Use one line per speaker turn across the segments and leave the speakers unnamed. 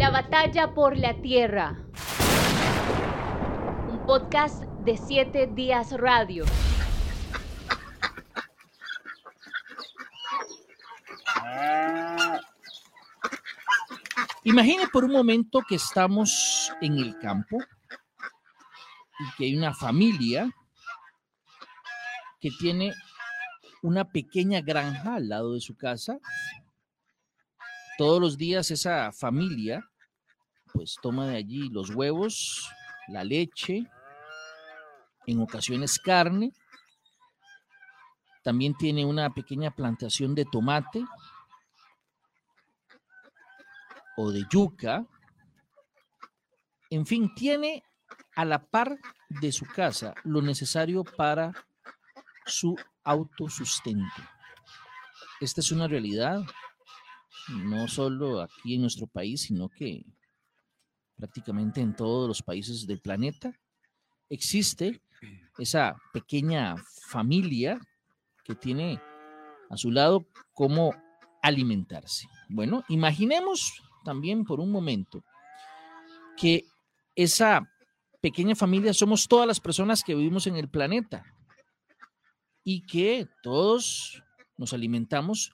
La batalla por la tierra. Un podcast de 7 días radio.
Imagine por un momento que estamos en el campo y que hay una familia que tiene una pequeña granja al lado de su casa. Todos los días esa familia pues toma de allí los huevos, la leche, en ocasiones carne. También tiene una pequeña plantación de tomate o de yuca. En fin, tiene a la par de su casa lo necesario para su autosustento. Esta es una realidad, no solo aquí en nuestro país, sino que prácticamente en todos los países del planeta existe esa pequeña familia que tiene a su lado cómo alimentarse. Bueno, imaginemos también por un momento que esa pequeña familia somos todas las personas que vivimos en el planeta y que todos nos alimentamos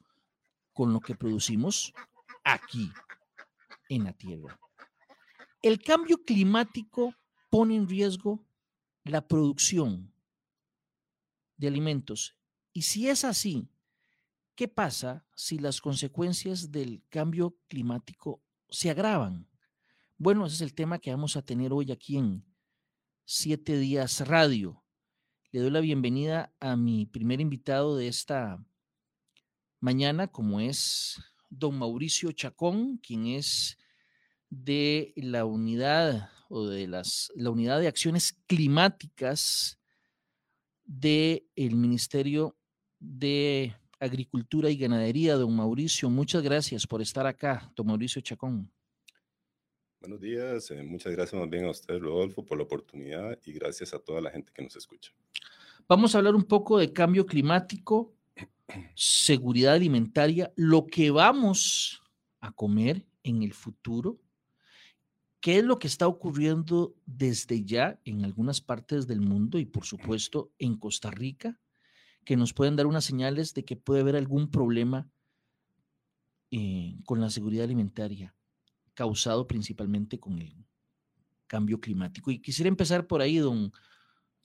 con lo que producimos aquí en la Tierra. El cambio climático pone en riesgo la producción de alimentos. Y si es así, ¿qué pasa si las consecuencias del cambio climático se agravan? Bueno, ese es el tema que vamos a tener hoy aquí en Siete Días Radio. Le doy la bienvenida a mi primer invitado de esta mañana, como es don Mauricio Chacón, quien es de la unidad o de las, la unidad de acciones climáticas del Ministerio de Agricultura y Ganadería, don Mauricio. Muchas gracias por estar acá, don Mauricio Chacón.
Buenos días, eh, muchas gracias más bien a usted, Rodolfo, por la oportunidad y gracias a toda la gente que nos escucha.
Vamos a hablar un poco de cambio climático, seguridad alimentaria, lo que vamos a comer en el futuro, qué es lo que está ocurriendo desde ya en algunas partes del mundo y por supuesto en Costa Rica, que nos pueden dar unas señales de que puede haber algún problema eh, con la seguridad alimentaria causado principalmente con el cambio climático. Y quisiera empezar por ahí, don,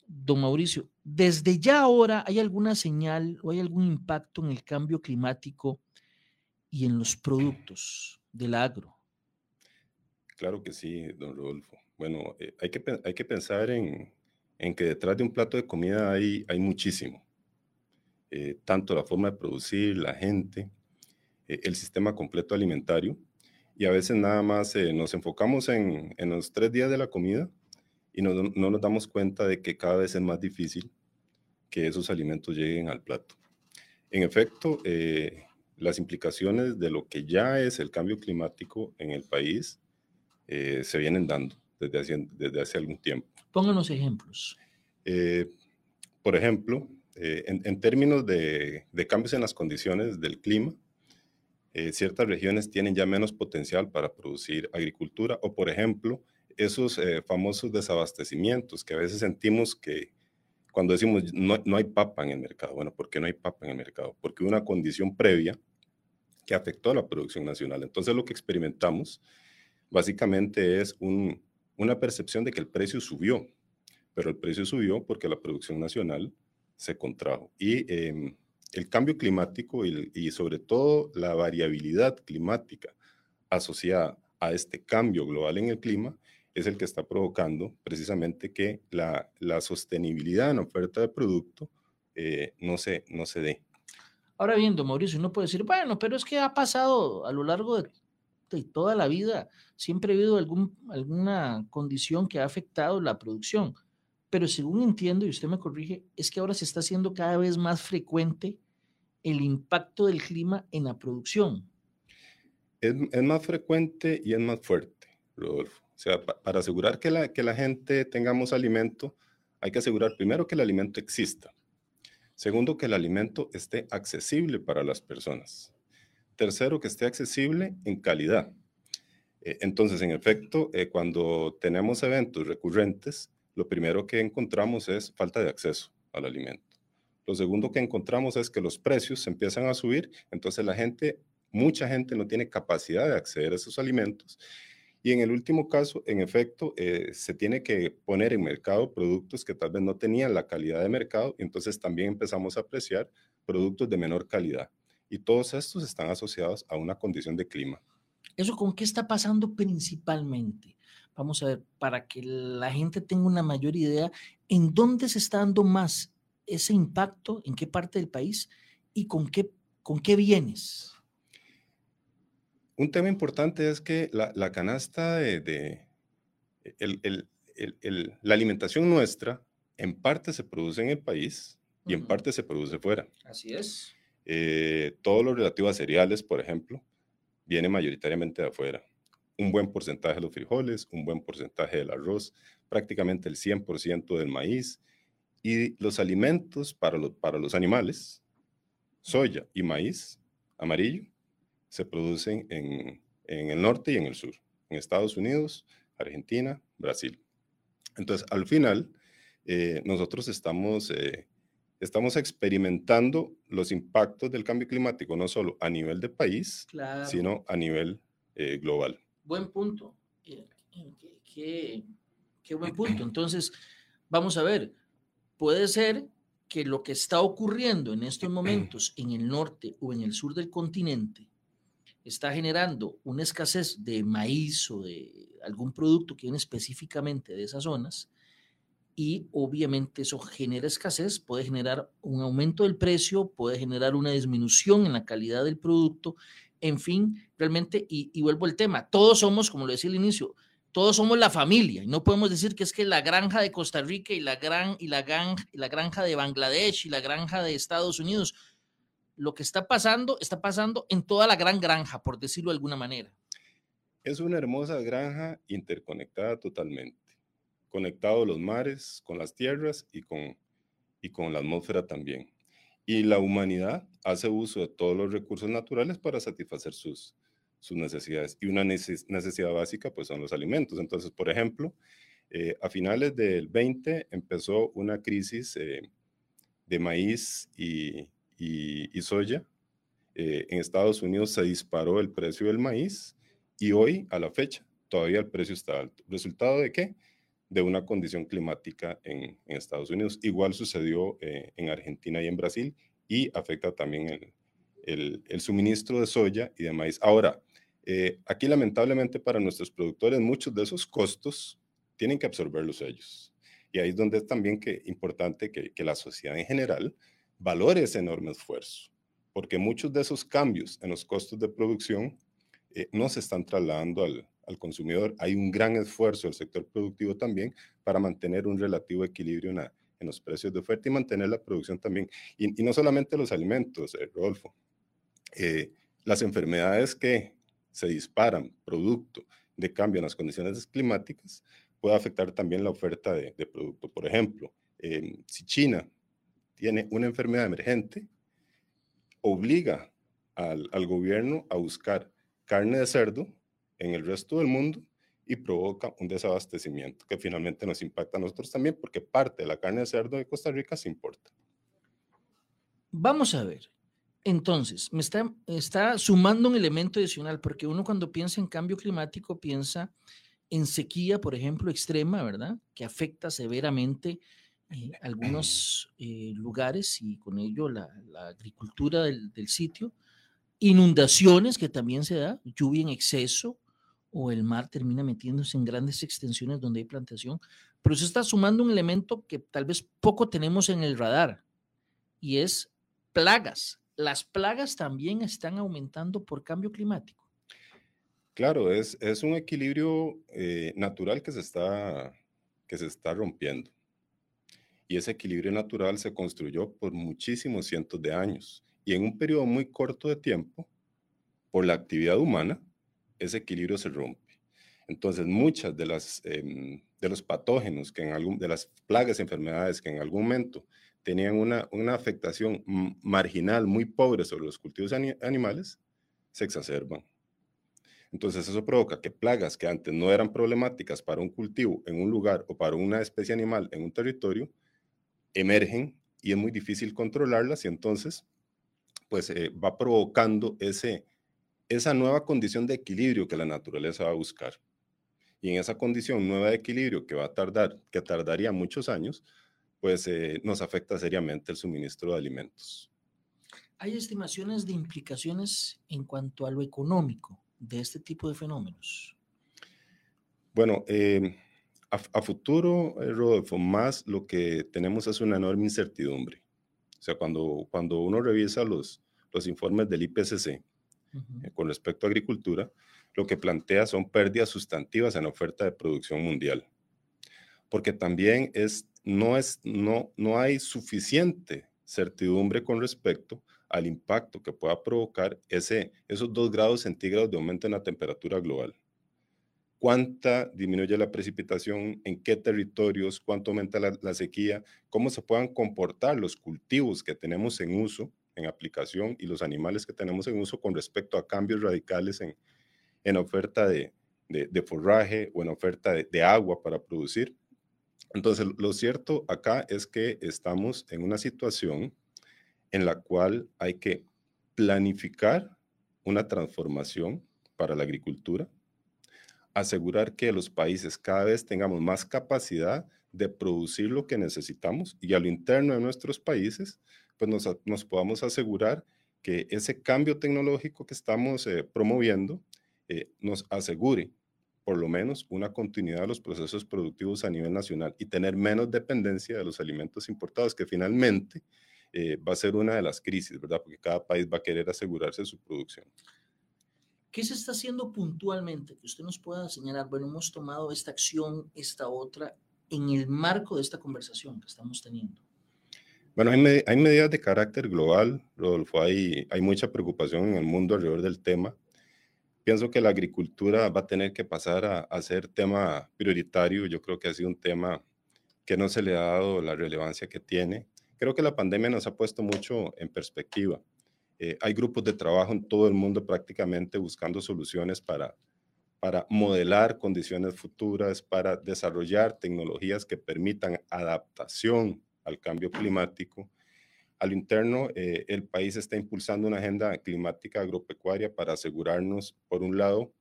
don Mauricio. ¿Desde ya ahora hay alguna señal o hay algún impacto en el cambio climático y en los productos del agro?
Claro que sí, don Rodolfo. Bueno, eh, hay, que, hay que pensar en, que detrás de un plato de comida hay, hay muchísimo. Eh, tanto la forma de producir, la gente, eh, el sistema completo alimentario y a veces nada más nos enfocamos en, en, los tres días de la comida y no, no, nos damos cuenta de que cada vez es más difícil que esos alimentos lleguen al plato. En efecto, las implicaciones de lo que ya es el cambio climático en el país eh, se vienen dando desde hace, desde hace algún tiempo.
Pónganos ejemplos.
Eh, por ejemplo, eh, en, en, términos de, de cambios en las condiciones del clima, ciertas regiones tienen ya menos potencial para producir agricultura o, por ejemplo, esos famosos desabastecimientos que a veces sentimos que cuando decimos no, no, hay papa en el mercado, bueno, ¿por qué no hay papa en el mercado? Porque una condición previa que afectó a la producción nacional. Entonces lo que experimentamos básicamente es un, una percepción de que el precio subió, pero el precio subió porque la producción nacional se contrajo. Y eh, el cambio climático y, sobre todo la variabilidad climática asociada a este cambio global en el clima es el que está provocando precisamente que la, sostenibilidad en oferta de producto eh, no, se, no se dé.
Ahora bien, Mauricio, uno puede decir, bueno, pero es que ha pasado a lo largo de, de toda la vida, siempre ha habido algún, alguna condición que ha afectado la producción pero según entiendo, y usted me corrige, es que ahora se está haciendo cada vez más frecuente el impacto del clima en la producción.
Es, es más frecuente y es más fuerte, Rodolfo. O sea, pa, para asegurar que la, que la gente tengamos alimento, hay que asegurar primero que el alimento exista. Segundo, que el alimento esté accesible para las personas. Tercero, que esté accesible en calidad. Eh, entonces, en efecto, eh, cuando tenemos eventos recurrentes, lo primero que encontramos es falta de acceso al alimento. Lo segundo que encontramos es que los precios empiezan a subir, entonces la gente, mucha gente no tiene capacidad de acceder a esos alimentos. Y en el último caso, en efecto, eh, se tiene que poner en mercado productos que tal vez no tenían la calidad de mercado, y entonces también empezamos a apreciar productos de menor calidad. Y todos estos están asociados a una condición de clima.
¿Eso con qué está pasando principalmente? Vamos a ver, para que la gente tenga una mayor idea, ¿en dónde se está dando más ese impacto? ¿En qué parte del país? ¿Y con qué, con qué bienes?
Un tema importante es que la, canasta de, la alimentación nuestra en parte se produce en el país y en parte se produce fuera.
Así es.
Eh, todo lo relativo a cereales, por ejemplo, viene mayoritariamente de afuera. Un buen porcentaje de los frijoles, un buen porcentaje del arroz, prácticamente el 100% del maíz. Y los alimentos para los, para los animales, soya y maíz amarillo, se producen en, en el norte y en el sur, en Estados Unidos, Argentina, Brasil. Entonces, al final, eh, nosotros estamos eh, estamos experimentando los impactos del cambio climático, no solo a nivel de país, sino a nivel eh, global.
Buen punto. Eh, qué, qué, buen punto. Entonces, vamos a ver, puede ser que lo que está ocurriendo en estos momentos en el norte o en el sur del continente está generando una escasez de maíz o de algún producto que viene específicamente de esas zonas, y obviamente eso genera escasez, puede generar un aumento del precio, puede generar una disminución en la calidad del producto, en fin, realmente, y, vuelvo al tema, todos somos, como lo decía al inicio, todos somos la familia y no podemos decir que es que la granja de Costa Rica y la, gran, y la, granja, y la granja de Bangladesh y la granja de Estados Unidos, lo que está pasando, está pasando en toda la gran granja, por decirlo de alguna manera.
Es una hermosa granja interconectada totalmente conectado los mares con las tierras y con, y con la atmósfera también. Y la humanidad hace uso de todos los recursos naturales para satisfacer sus, sus necesidades. Y una necesidad básica pues son los alimentos. Entonces, por ejemplo, eh, a finales del 20 empezó una crisis eh, de maíz y, y, soya. Eh, en Estados Unidos se disparó el precio del maíz y hoy, a la fecha, todavía el precio está alto. ¿Resultado de qué? De una condición climática en, Estados Unidos. Igual sucedió eh, en Argentina y en Brasil y afecta también el, el, suministro de soya y de maíz. Ahora, eh, aquí lamentablemente para nuestros productores muchos de esos costos tienen que absorberlos ellos. Y ahí es donde es también que, importante que, que la sociedad en general valore ese enorme esfuerzo, porque muchos de esos cambios en los costos de producción eh, no se están trasladando al, al consumidor. Hay un gran esfuerzo del sector productivo también para mantener un relativo equilibrio en, en los precios de oferta y mantener la producción también. Y, no solamente los alimentos, eh, Rodolfo. Eh, las enfermedades que se disparan producto de cambio en las condiciones climáticas puede afectar también la oferta de, de producto. Por ejemplo, em, si China tiene una enfermedad emergente, obliga al, al gobierno a buscar carne de cerdo en el resto del mundo y provoca un desabastecimiento que finalmente nos impacta a nosotros también porque parte de la carne de cerdo de Costa Rica se importa.
Vamos a ver. Entonces, me está, está sumando un elemento adicional porque uno cuando piensa en cambio climático piensa en sequía, por ejemplo, extrema, ¿verdad? Que afecta severamente eh, algunos eh, lugares y con ello la, agricultura del, del, sitio. Inundaciones que también se da, lluvia en exceso, o el mar termina metiéndose en grandes extensiones donde hay plantación, pero se está sumando un elemento que tal vez poco tenemos en el radar y es plagas. Las plagas también están aumentando por cambio climático.
Claro, es, es un equilibrio eh, natural que se, está, que se está rompiendo. Y ese equilibrio natural se construyó por muchísimos cientos de años. Y en un periodo muy corto de tiempo, por la actividad humana, ese equilibrio se rompe. Entonces, muchas de, las, em, de los patógenos, que en algún, de las plagas enfermedades que en algún momento tenían una, una afectación marginal muy pobre sobre los cultivos animales, se exacerban. Entonces eso provoca que plagas que antes no eran problemáticas para un cultivo en un lugar o para una especie animal en un territorio, emergen y es muy difícil controlarlas y entonces pues eh, va provocando ese, esa nueva condición de equilibrio que la naturaleza va a buscar. Y en esa condición nueva de equilibrio que va a tardar, que tardaría muchos años, pues eh, nos afecta seriamente el suministro de alimentos.
¿Hay estimaciones de implicaciones en cuanto a lo económico de este tipo de fenómenos?
Bueno, em, a, futuro, eh, Rodolfo, más lo que tenemos es una enorme incertidumbre. O sea, cuando, cuando uno revisa los, los informes del IPCC eh, con respecto a agricultura, lo que plantea son pérdidas sustantivas en la oferta de producción mundial. Porque también es, no, es, no, no hay suficiente certidumbre con respecto al impacto que pueda provocar ese, esos dos grados centígrados de aumento en la temperatura global. ¿Cuánta disminuye la precipitación? ¿En qué territorios? ¿Cuánto aumenta la, sequía? ¿Cómo se puedan comportar los cultivos que tenemos en uso, en aplicación, y los animales que tenemos en uso con respecto a cambios radicales en, en oferta de, de, forraje o en oferta de, agua para producir. Entonces, lo cierto acá es que estamos en una situación en la cual hay que planificar una transformación para la agricultura, asegurar que los países cada vez tengamos más capacidad de producir lo que necesitamos y a lo interno de nuestros países, pues nos, nos podamos asegurar que ese cambio tecnológico que estamos eh, promoviendo eh, nos asegure por lo menos una continuidad de los procesos productivos a nivel nacional y tener menos dependencia de los alimentos importados, que finalmente eh, va a ser una de las crisis, ¿verdad? Porque cada país va a querer asegurarse de su producción.
¿Qué se está haciendo puntualmente? Que usted nos pueda señalar, bueno, hemos tomado esta acción, esta otra, en el marco de esta conversación que estamos teniendo.
Bueno, hay, hay medidas de carácter global, Rodolfo, hay, hay mucha preocupación en el mundo alrededor del tema. Pienso que la agricultura va a tener que pasar a, a ser tema prioritario. Yo creo que ha sido un tema que no se le ha dado la relevancia que tiene. Creo que la pandemia nos ha puesto mucho en perspectiva. Eh, hay grupos de trabajo en todo el mundo prácticamente buscando soluciones para, para modelar condiciones futuras, para desarrollar tecnologías que permitan adaptación al cambio climático. A lo interno, eh, el país está impulsando una agenda climática agropecuaria para asegurarnos, por un lado,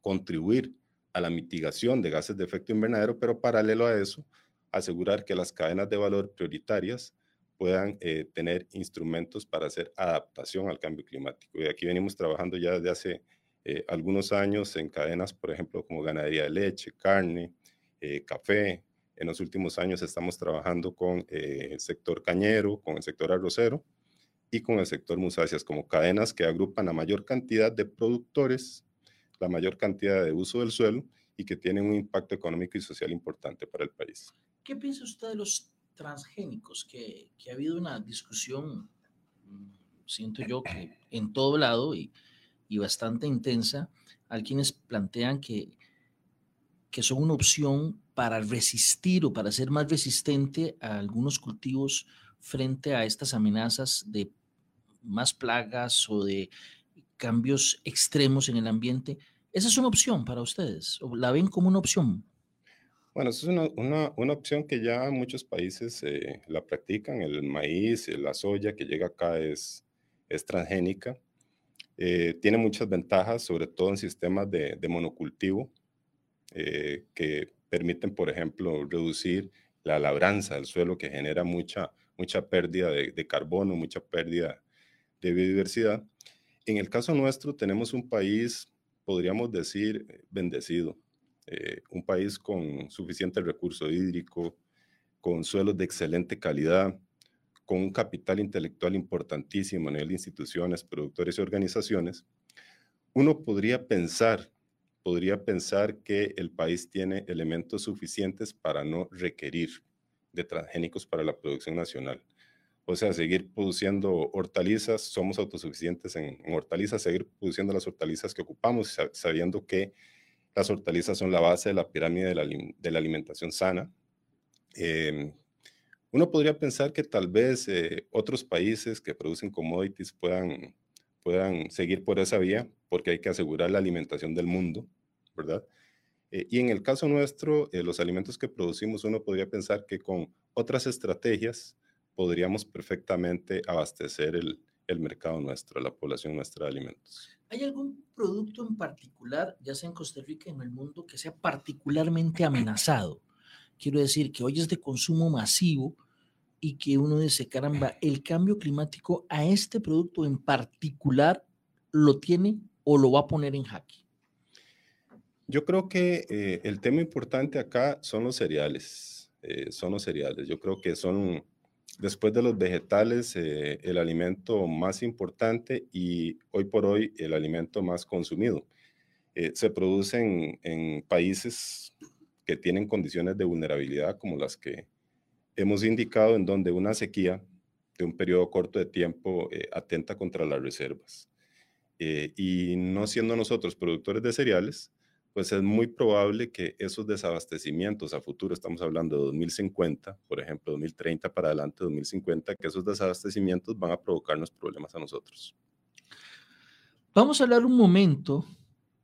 contribuir a la mitigación de gases de efecto invernadero, pero paralelo a eso, asegurar que las cadenas de valor prioritarias puedan eh, tener instrumentos para hacer adaptación al cambio climático. Y aquí venimos trabajando ya desde hace eh, algunos años en cadenas, por ejemplo, como ganadería de leche, carne, eh, café. En los últimos años estamos trabajando con el sector cañero, con el sector arrocero y con el sector musáceas, como cadenas que agrupan la mayor cantidad de productores, la mayor cantidad de uso del suelo y que tienen un impacto económico y social importante para el país.
¿Qué piensa usted de los transgénicos? Que, que ha habido una discusión, mm, siento yo, que en todo lado y, y bastante intensa. Hay quienes plantean que, que son una opción para resistir o para ser más resistente a algunos cultivos frente a estas amenazas de más plagas o de cambios extremos en el ambiente. ¿Esa es una opción para ustedes? ¿O la ven como una opción?
Bueno, es una, una, una opción que ya muchos países eh, la practican. El maíz, eh, la soya que llega acá es, es transgénica. Eh, tiene muchas ventajas, sobre todo en sistemas de, de monocultivo, que permiten, por ejemplo, reducir la labranza del suelo, que genera mucha, mucha pérdida de, de carbono, mucha pérdida de biodiversidad. En el caso nuestro, tenemos un país, podríamos decir, bendecido eh, un país con suficiente recurso hídrico, con suelos de excelente calidad, con un capital intelectual importantísimo a nivel de instituciones, productores y organizaciones, uno podría pensar, podría pensar que el país tiene elementos suficientes para no requerir de transgénicos para la producción nacional. O sea, seguir produciendo hortalizas, somos autosuficientes en, hortalizas, seguir produciendo las hortalizas que ocupamos, sabiendo que las hortalizas son la base de la pirámide de la, alimentación sana. Em, uno podría pensar que tal vez eh, otros países que producen commodities puedan, puedan seguir por esa vía, porque hay que asegurar la alimentación del mundo, ¿verdad? Eh, y en el caso nuestro, eh, los alimentos que producimos, uno podría pensar que con otras estrategias podríamos perfectamente abastecer el, el mercado nuestro, la población nuestra de alimentos.
¿Hay algún producto en particular, ya sea en Costa Rica, en el mundo, que sea particularmente amenazado? Quiero decir que hoy es de consumo masivo y que uno dice, caramba, el cambio climático a este producto en particular lo tiene o lo va a poner en jaque.
Yo creo que eh, el tema importante acá son los cereales. Eh, son los cereales. Yo creo que son, después de los vegetales, eh, el alimento más importante y hoy por hoy el alimento más consumido. se producen en países que tienen condiciones de vulnerabilidad como las que hemos indicado, en donde una sequía de un periodo corto de tiempo atenta contra las reservas. y no siendo nosotros productores de cereales, pues es muy probable que esos desabastecimientos a futuro, estamos hablando de 2050, por ejemplo, 2030 para adelante, 2050, que esos desabastecimientos van a provocarnos problemas a nosotros.
Vamos a hablar un momento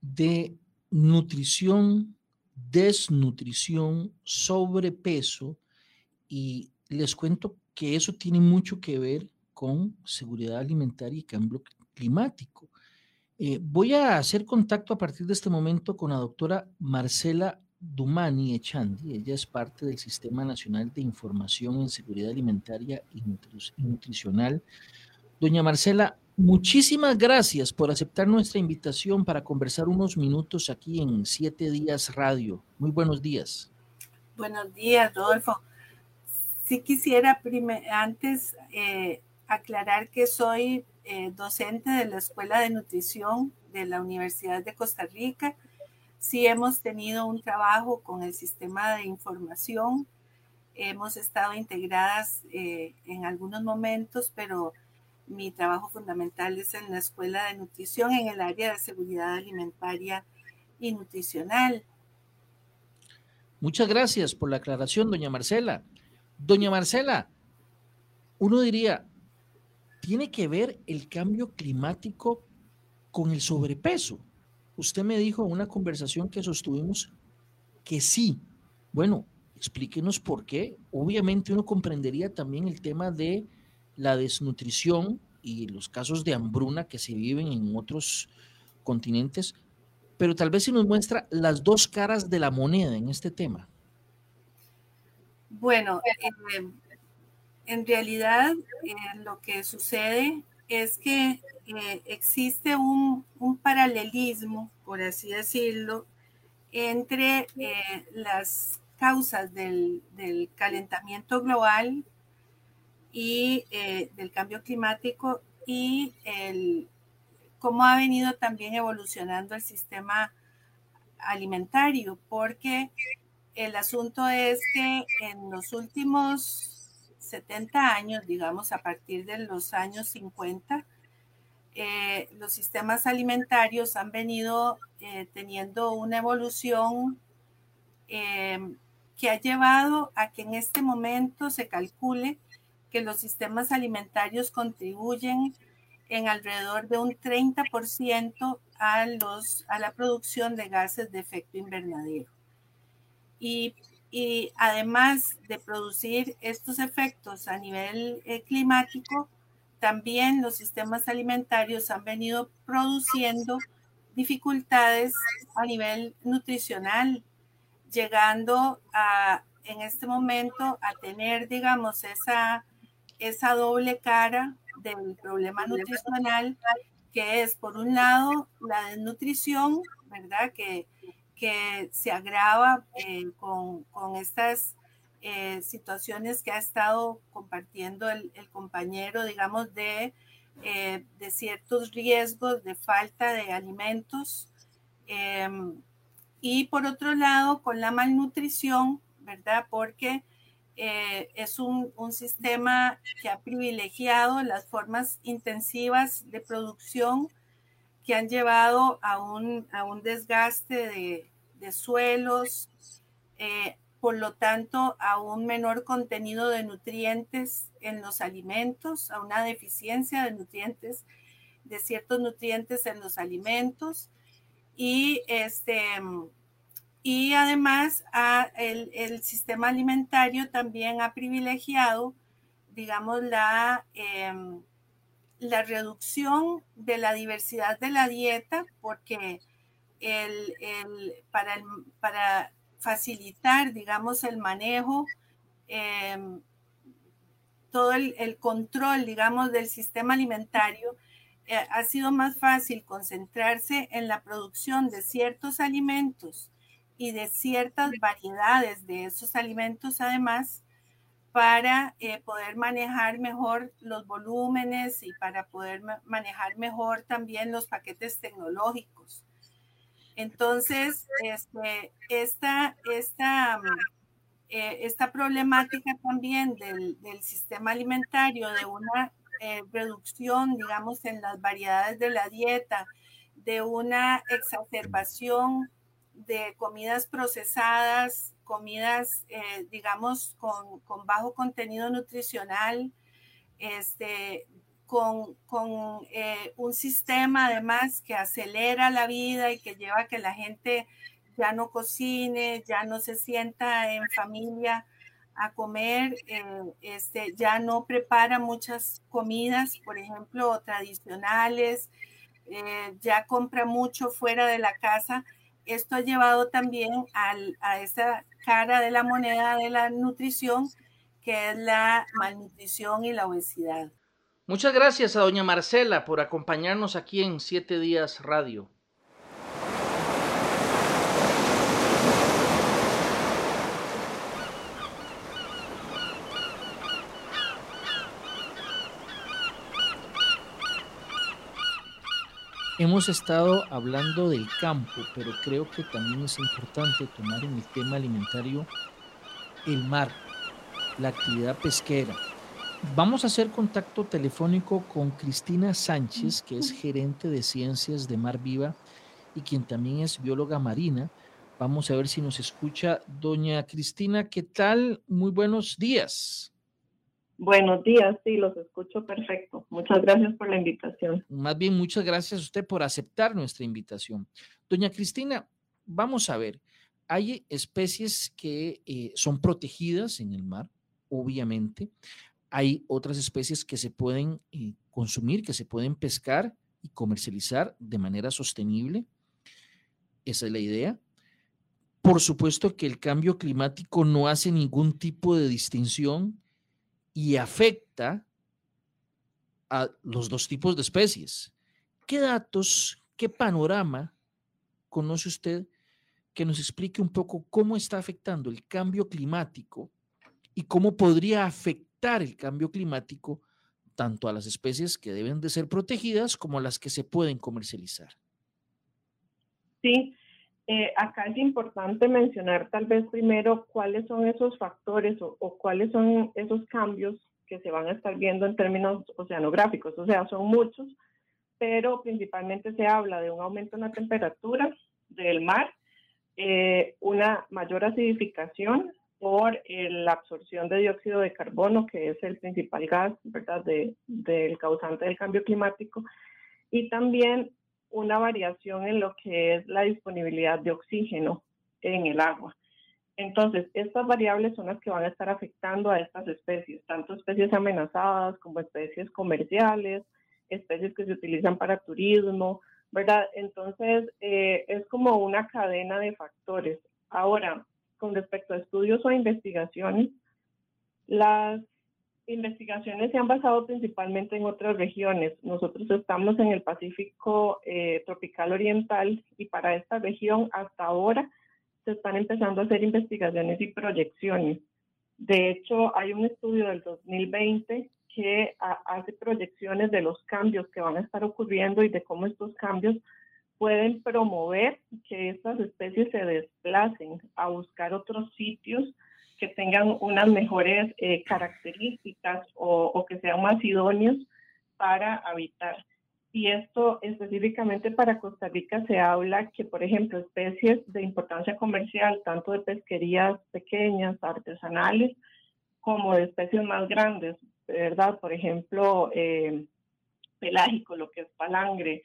de nutrición, desnutrición, sobrepeso y les cuento que eso tiene mucho que ver con seguridad alimentaria y cambio climático. Eh, voy a hacer contacto a partir de este momento con la doctora Marcela Dumani Echandi. Ella es parte del Sistema Nacional de Información en Seguridad Alimentaria y Nutricional. Doña Marcela, muchísimas gracias por aceptar nuestra invitación para conversar unos minutos aquí en Siete Días Radio. Muy buenos días.
Buenos días, Rodolfo. Sí quisiera antes eh, aclarar que soy eh, docente de la Escuela de Nutrición de la Universidad de Costa Rica. Sí hemos tenido un trabajo con el sistema de información. Hemos estado integradas eh, en algunos momentos, pero mi trabajo fundamental es en la Escuela de Nutrición en el área de seguridad alimentaria y nutricional.
Muchas gracias por la aclaración, doña Marcela. Doña Marcela, uno diría, ¿Tiene que ver el cambio climático con el sobrepeso? Usted me dijo en una conversación que sostuvimos que sí. Bueno, explíquenos por qué. Obviamente uno comprendería también el tema de la desnutrición y los casos de hambruna que se viven en otros continentes, pero tal vez si nos muestra las dos caras de la moneda en este tema.
Bueno, eh, en realidad eh, lo que sucede es que eh, existe un, paralelismo, por así decirlo, entre las causas del, calentamiento global y del cambio climático y el, cómo ha venido también evolucionando el sistema alimentario, porque el asunto es que en los últimos 70 años, digamos a partir de los años 50, eh, los sistemas alimentarios han venido eh, teniendo una evolución em, que ha llevado a que en este momento se calcule que los sistemas alimentarios contribuyen en alrededor de un 30% a, los, a la producción de gases de efecto invernadero. Y además de producir estos efectos a nivel eh, climático, también los sistemas alimentarios han venido produciendo dificultades a nivel nutricional, llegando a, en este momento a tener, digamos, esa, esa doble cara del problema nutricional, que es, por un lado, la desnutrición, ¿verdad? Que que se agrava eh, con, estas eh, situaciones que ha estado compartiendo el, compañero, digamos, de, eh, de, ciertos riesgos de falta de alimentos. Em, y por otro lado, con la malnutrición, ¿verdad? Porque es un, un, sistema que ha privilegiado las formas intensivas de producción que han llevado a un, a un desgaste de, de suelos, eh, por lo tanto a un menor contenido de nutrientes en los alimentos, a una deficiencia de nutrientes de ciertos nutrientes en los alimentos. Y este y además el, sistema alimentario también ha privilegiado digamos la em, la reducción de la diversidad de la dieta porque el, para, para facilitar digamos el manejo em, todo el, control, digamos, del sistema alimentario, eh, ha sido más fácil concentrarse en la producción de ciertos alimentos y de ciertas variedades de esos alimentos, además, para eh, poder manejar mejor los volúmenes y para poder manejar mejor también los paquetes tecnológicos. Entonces, este, esta, esta eh, esta problemática también del, sistema alimentario, de una eh, reducción, digamos, en las variedades de la dieta, de una exacerbación de comidas procesadas, comidas, eh, digamos, con, bajo contenido nutricional, este, con, con un sistema además que acelera la vida y que lleva a que la gente ya no cocine, ya no se sienta en familia a comer, eh, este, ya no prepara muchas comidas, por ejemplo, tradicionales, eh, ya compra mucho fuera de la casa. Esto ha llevado también a esa cara de la moneda de la nutrición, que es la malnutrición y la obesidad.
Muchas gracias a doña Marcela por acompañarnos aquí en Siete Días Radio. Hemos estado hablando del campo, pero creo que también es importante tomar en el tema alimentario el mar, la actividad pesquera. Vamos a hacer contacto telefónico con Cristina Sánchez, que es gerente de ciencias de Mar Viva y quien también es bióloga marina. Vamos a ver si nos escucha doña Cristina. ¿Qué tal? Muy buenos días.
Buenos días, sí, los escucho perfecto. Muchas gracias por la invitación.
Más bien, muchas gracias a usted por aceptar nuestra invitación. Doña Cristina, vamos a ver, hay especies que eh, son protegidas en el mar, obviamente. Hay otras especies que se pueden eh, consumir, que se pueden pescar y comercializar de manera sostenible. Esa es la idea. Por supuesto que el cambio climático no hace ningún tipo de distinción y afecta a los dos tipos de especies. ¿Qué datos, qué panorama conoce usted que nos explique un poco cómo está afectando el cambio climático y cómo podría afectar el cambio climático tanto a las especies que deben de ser protegidas como a las que se pueden comercializar?
Sí, eh, acá es importante mencionar tal vez primero cuáles son esos factores o, cuáles son esos cambios que se van a estar viendo en términos oceanográficos. O sea, son muchos, pero principalmente se habla de un aumento en la temperatura del mar, eh, una mayor acidificación por eh, la absorción de dióxido de carbono, que es el principal gas ¿verdad? del causante del cambio climático, y también una variación en lo que es la disponibilidad de oxígeno en el agua. Entonces, estas variables son las que van a estar afectando a estas especies, tanto especies amenazadas como especies comerciales, especies que se utilizan para turismo, ¿verdad? Entonces, eh, es como una cadena de factores. Ahora, con respecto a estudios o investigaciones, las investigaciones se han basado principalmente en otras regiones. Nosotros estamos en el Pacífico eh, tropical oriental y para esta región hasta ahora se están empezando a hacer investigaciones y proyecciones. De hecho, hay un estudio del 2020 que hace proyecciones de los cambios que van a estar ocurriendo y de cómo estos cambios pueden promover que estas especies se desplacen a buscar otros sitios que tengan unas mejores eh, características o, que sean más idóneos para habitar. Y esto específicamente para Costa Rica se habla que, por ejemplo, especies de importancia comercial, tanto de pesquerías pequeñas, artesanales, como de especies más grandes, ¿verdad? Por ejemplo, eh, pelágico, lo que es palangre,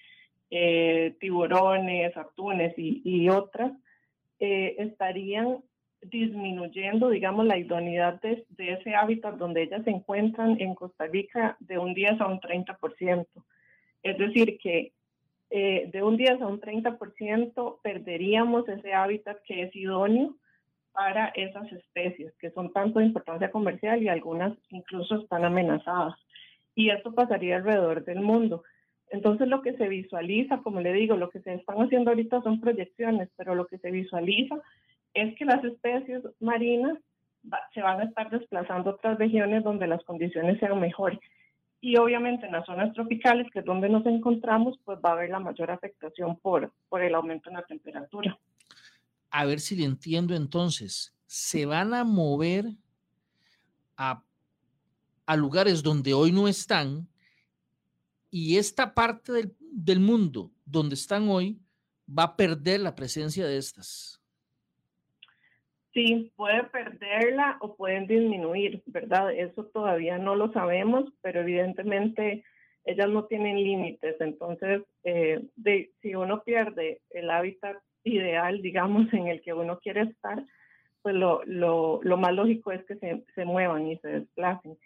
eh, tiburones, atunes y, otras, eh, estarían disminuyendo, digamos, la idoneidad de, ese hábitat donde ellas se encuentran en Costa Rica de un 10 a un 30%. Es decir, que eh, de un 10 a un 30% perderíamos ese hábitat que es idóneo para esas especies, que son tanto de importancia comercial y algunas incluso están amenazadas. Y esto pasaría alrededor del mundo. Entonces lo que se visualiza, como le digo, lo que se están haciendo ahorita son proyecciones, pero lo que se visualiza es que las especies marinas se van a estar desplazando a otras regiones donde las condiciones sean mejores. Y obviamente en las zonas tropicales, que es donde nos encontramos, pues va a haber la mayor afectación por, por el aumento en la temperatura.
A ver si le entiendo entonces, se van a mover a, a lugares donde hoy no están y esta parte del, del mundo donde están hoy va a perder la presencia de estas.
Sí, puede perderla o pueden disminuir, ¿verdad? Eso todavía no lo sabemos, pero evidentemente ellas no tienen límites. Entonces, eh, de, si uno pierde el hábitat ideal, digamos, en el que uno quiere estar, pues lo, lo, lo más lógico es que se, se, muevan y se desplacen.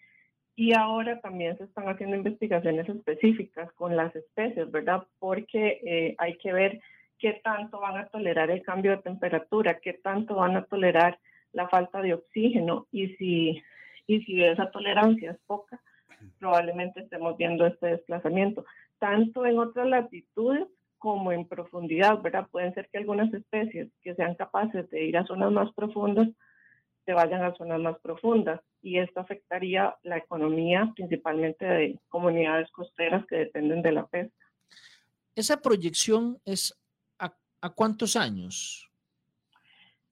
Y ahora también se están haciendo investigaciones específicas con las especies, ¿verdad? Porque eh, hay que ver qué tanto van a tolerar el cambio de temperatura, qué tanto van a tolerar la falta de oxígeno y si, y si esa tolerancia es poca, probablemente estemos viendo este desplazamiento, tanto en otras latitudes como en profundidad, ¿verdad? Pueden ser que algunas especies que sean capaces de ir a zonas más profundas se vayan a zonas más profundas y esto afectaría la economía principalmente de comunidades costeras que dependen de la pesca.
Esa proyección es ¿A cuántos años?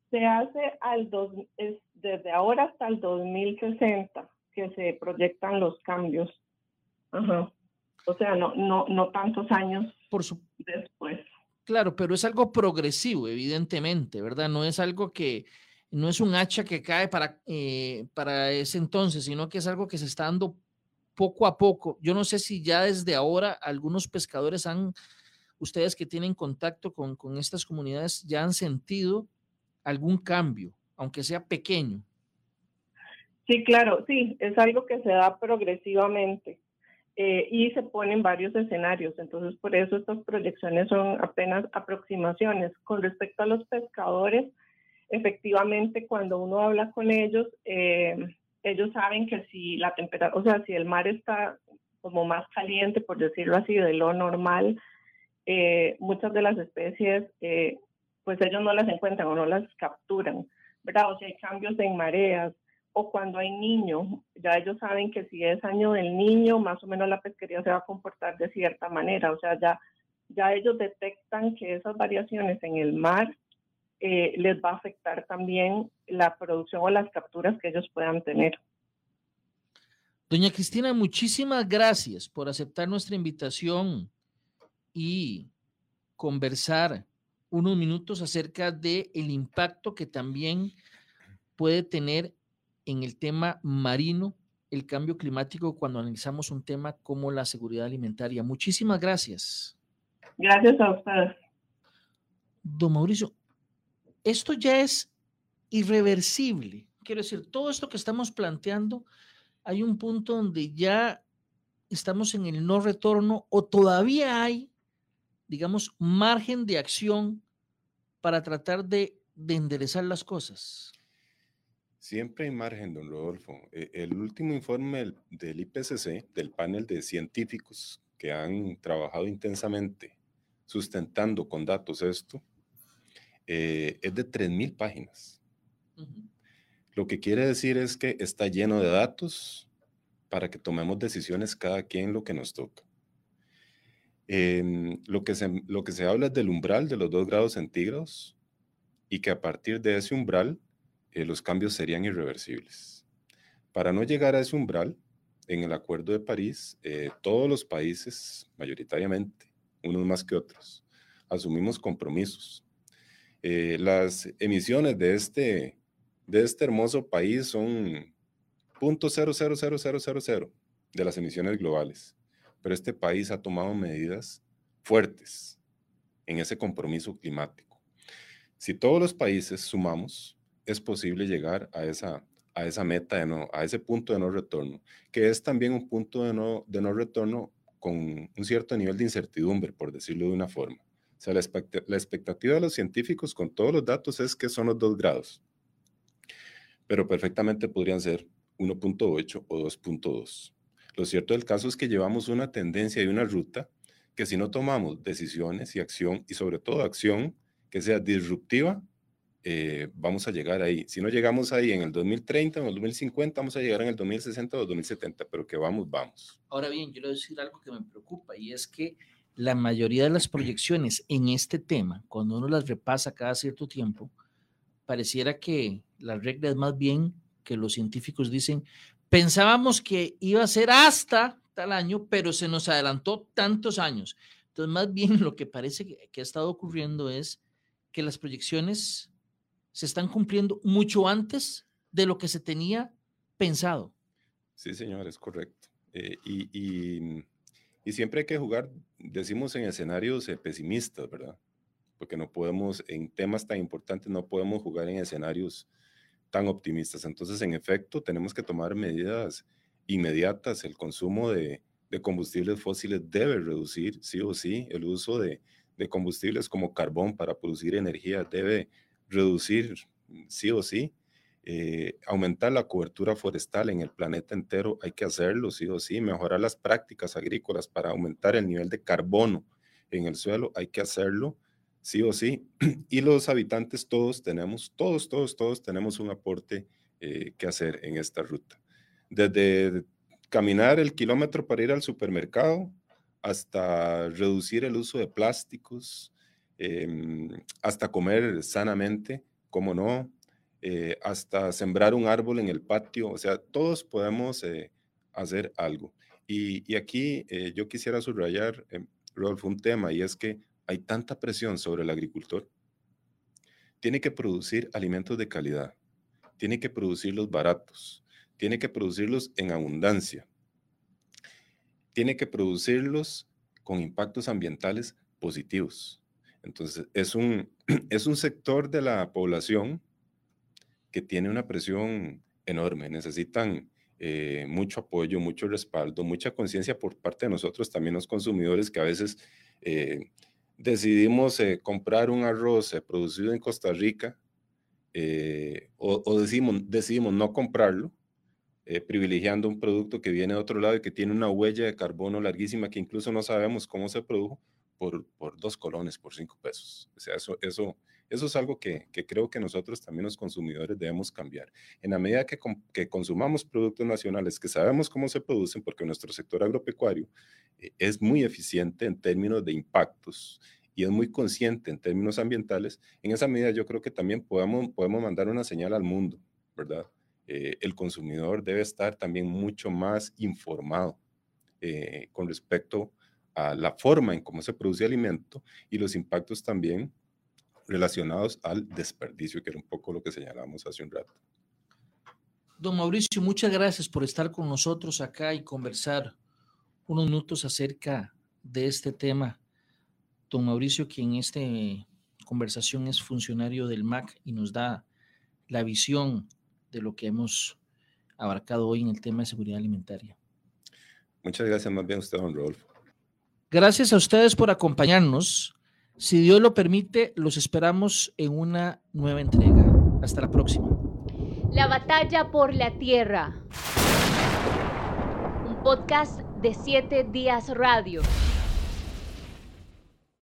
Se hace al dos, es desde ahora hasta el 2060 que se proyectan los cambios. O sea, no, no, no tantos años
Por su...
después.
Claro, pero es algo progresivo, evidentemente, ¿verdad? No es algo que, no es un hacha que cae para, eh, para ese entonces, sino que es algo que se está dando poco a poco. Yo no sé si ya desde ahora algunos pescadores han ustedes que tienen contacto con, estas comunidades ya han sentido algún cambio, aunque sea pequeño.
Sí, claro, sí, es algo que se da progresivamente eh, y se ponen varios escenarios. Entonces, por eso estas proyecciones son apenas aproximaciones. Con respecto a los pescadores, efectivamente, cuando uno habla con ellos, eh, ellos saben que si la temperatura, o sea, si el mar está como más caliente, por decirlo así, de lo normal, eh, muchas de las especies, eh, pues ellos no las encuentran o no las capturan, ¿verdad? O si hay cambios en mareas o cuando hay niños, ya ellos saben que si es año del niño, más o menos la pesquería se va a comportar de cierta manera, o sea, ya, ya ellos detectan que esas variaciones en el mar eh, les va a afectar también la producción o las capturas que ellos puedan tener.
Doña Cristina, muchísimas gracias por aceptar nuestra invitación y conversar unos minutos acerca del el impacto que también puede tener en el tema marino el cambio climático cuando analizamos un tema como la seguridad alimentaria. Muchísimas gracias.
Gracias a ustedes.
Don Mauricio, esto ya es irreversible. Quiero decir, todo esto que estamos planteando, hay un punto donde ya estamos en el no retorno o todavía hay digamos, margen de acción para tratar de, enderezar las cosas?
Siempre hay margen, don Rodolfo. E, el último informe del, IPCC, del panel de científicos que han trabajado intensamente sustentando con datos esto, eh, es de 3.000 páginas. Lo que quiere decir es que está lleno de datos para que tomemos decisiones cada quien lo que nos toca. Em, lo, que se, habla es del umbral de los 2 grados centígrados y que a partir de ese umbral eh, los cambios serían irreversibles. Para no llegar a ese umbral, en el Acuerdo de París, eh, todos los países, mayoritariamente, unos más que otros, asumimos compromisos. Eh, las emisiones de este, de este hermoso país son .0000000 de las emisiones globales pero este país ha tomado medidas fuertes en ese compromiso climático. Si todos los países sumamos, es posible llegar a esa, a esa meta, de no, a ese punto de no retorno, que es también un punto de no, de no retorno con un cierto nivel de incertidumbre, por decirlo de una forma. O sea, la, la expectativa de los científicos con todos los datos es que son los dos grados, pero perfectamente podrían ser 1.8 o 2.2. Lo cierto del caso es que llevamos una tendencia y una ruta que si no tomamos decisiones y acción, y sobre todo acción que sea disruptiva, eh, vamos a llegar ahí. Si no llegamos ahí en el 2030 o en el 2050, vamos a llegar en el 2060 o 2070, pero que vamos, vamos.
Ahora bien, yo le decir algo que me preocupa y es que la mayoría de las proyecciones en este tema, cuando uno las repasa cada cierto tiempo, pareciera que la regla es más bien que los científicos dicen, pensábamos que iba a ser hasta tal año, pero se nos adelantó tantos años. Entonces, más bien lo que parece que, ha estado ocurriendo es que las proyecciones se están cumpliendo mucho antes de lo que se tenía pensado.
Sí, señor, es correcto. Eh, y, y, siempre hay que jugar, decimos en escenarios eh, pesimistas, ¿verdad? Porque no podemos, en temas tan importantes, no podemos jugar en escenarios tan optimistas. Entonces, en efecto, tenemos que tomar medidas inmediatas. El consumo de, combustibles fósiles debe reducir, sí o sí. El uso de, combustibles como carbón para producir energía debe reducir, sí o sí. Eh, aumentar la cobertura forestal en el planeta entero, hay que hacerlo, sí o sí. Mejorar las prácticas agrícolas para aumentar el nivel de carbono en el suelo, hay que hacerlo sí o sí. Y los habitantes todos tenemos, todos, todos, todos tenemos un aporte eh, que hacer en esta ruta. Desde caminar el kilómetro para ir al supermercado hasta reducir el uso de plásticos, em, hasta comer sanamente, como no, eh, hasta sembrar un árbol en el patio, o sea, todos podemos eh, hacer algo. Y, y aquí yo quisiera subrayar, Rodolfo, un tema, y es que hay tanta presión sobre el agricultor, tiene que producir alimentos de calidad, tiene que producirlos baratos, tiene que producirlos en abundancia, tiene que producirlos con impactos ambientales positivos. Entonces, es un, es un sector de la población que tiene una presión enorme. Necesitan eh, mucho apoyo, mucho respaldo, mucha conciencia por parte de nosotros, también los consumidores, que a veces eh, decidimos eh, comprar un arroz eh, producido en Costa Rica eh, o, decimos, decidimos no comprarlo, privilegiando un producto que viene de otro lado y que tiene una huella de carbono larguísima que incluso no sabemos cómo se produjo por, por dos colones, por cinco pesos. O sea, eso, eso, eso es algo que, que, creo que nosotros también los consumidores debemos cambiar. En la medida que, que, consumamos productos nacionales, que sabemos cómo se producen, porque nuestro sector agropecuario eh, es muy eficiente en términos de impactos y es muy consciente en términos ambientales, en esa medida yo creo que también podemos, podemos mandar una señal al mundo, ¿verdad? Eh, el consumidor debe estar también mucho más informado eh, con respecto a la forma en cómo se produce alimento y los impactos también relacionados al desperdicio, que era un poco lo que señalamos hace un rato.
Don Mauricio, muchas gracias por estar con nosotros acá y conversar unos minutos acerca de este tema. Don Mauricio, quien en esta conversación es funcionario del MAC y nos da la visión de lo que hemos abarcado hoy en el tema de seguridad alimentaria.
Muchas gracias más bien a usted, don Rodolfo.
Gracias a ustedes por acompañarnos. Si Dios lo permite, los esperamos en una nueva entrega. Hasta la próxima.
La batalla por la tierra. Un podcast de siete días radio.